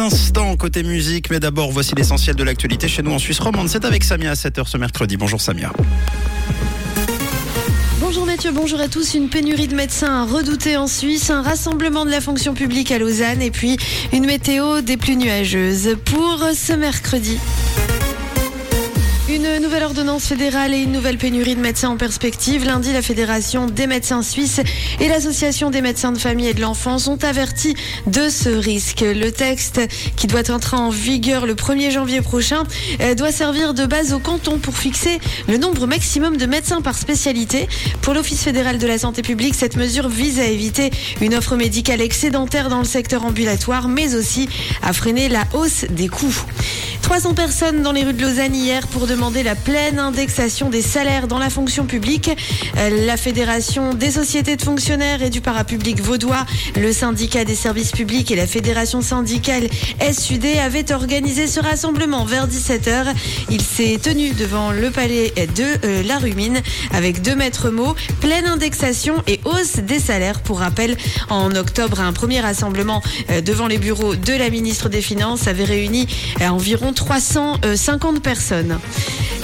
instants côté musique, mais d'abord voici l'essentiel de l'actualité chez nous en Suisse romande. C'est avec Samia à 7h ce mercredi. Bonjour Samia. Bonjour Mathieu, bonjour à tous. Une pénurie de médecins à redouter en Suisse, un rassemblement de la fonction publique à Lausanne et puis une météo des plus nuageuses pour ce mercredi. Une nouvelle ordonnance fédérale et une nouvelle pénurie de médecins en perspective. Lundi, la Fédération des médecins suisses et l'Association des médecins de famille et de l'enfance ont averti de ce risque. Le texte, qui doit entrer en vigueur le 1er janvier prochain, euh, doit servir de base au canton pour fixer le nombre maximum de médecins par spécialité. Pour l'Office fédéral de la santé publique, cette mesure vise à éviter une offre médicale excédentaire dans le secteur ambulatoire, mais aussi à freiner la hausse des coûts. 300 personnes dans les rues de Lausanne hier pour demander la pleine indexation des salaires dans la fonction publique. Euh, la Fédération des sociétés de fonctionnaires et du parapublic vaudois, le syndicat des services publics et la Fédération syndicale SUD avaient organisé ce rassemblement vers 17h. Il s'est tenu devant le palais de euh, la Rumine avec deux maîtres mots, pleine indexation et hausse des salaires. Pour rappel, en octobre, un premier rassemblement euh, devant les bureaux de la ministre des Finances avait réuni environ 350 personnes.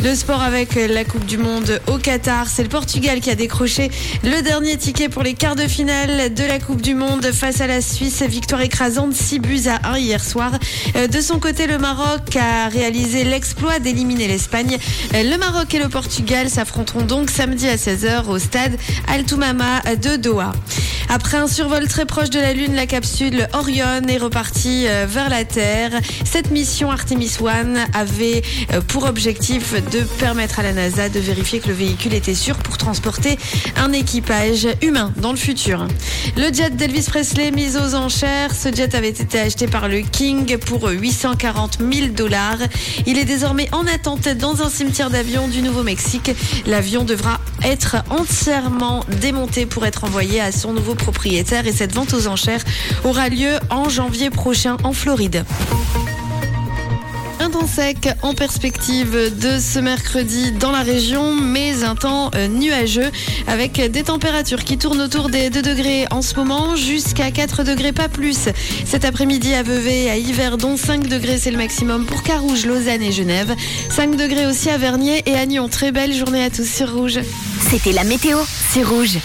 Le sport avec la Coupe du Monde au Qatar. C'est le Portugal qui a décroché le dernier ticket pour les quarts de finale de la Coupe du Monde face à la Suisse. Victoire écrasante 6 buts à 1 hier soir. De son côté, le Maroc a réalisé l'exploit d'éliminer l'Espagne. Le Maroc et le Portugal s'affronteront donc samedi à 16h au stade Al-Toumama de Doha. Après un survol très proche de la Lune, la capsule Orion est repartie euh, vers la Terre. Cette mission Artemis One avait euh, pour objectif de permettre à la NASA de vérifier que le véhicule était sûr pour transporter un équipage humain dans le futur. Le jet d'Elvis Presley mis aux enchères. Ce jet avait été acheté par le King pour 840 000 dollars. Il est désormais en attente dans un cimetière d'avions du Nouveau-Mexique. L'avion devra être entièrement démonté pour être envoyé à son nouveau propriétaire et cette vente aux enchères aura lieu en janvier prochain en Floride. Un temps sec en perspective de ce mercredi dans la région, mais un temps euh, nuageux avec des températures qui tournent autour des 2 degrés en ce moment, jusqu'à 4 degrés, pas plus. Cet après-midi à Vevey, à Yverdon, 5 degrés c'est le maximum pour Carouge, Lausanne et Genève. 5 degrés aussi à Vernier et à Nyon. Très belle journée à tous sur Rouge. C'était la météo, c'est Rouge.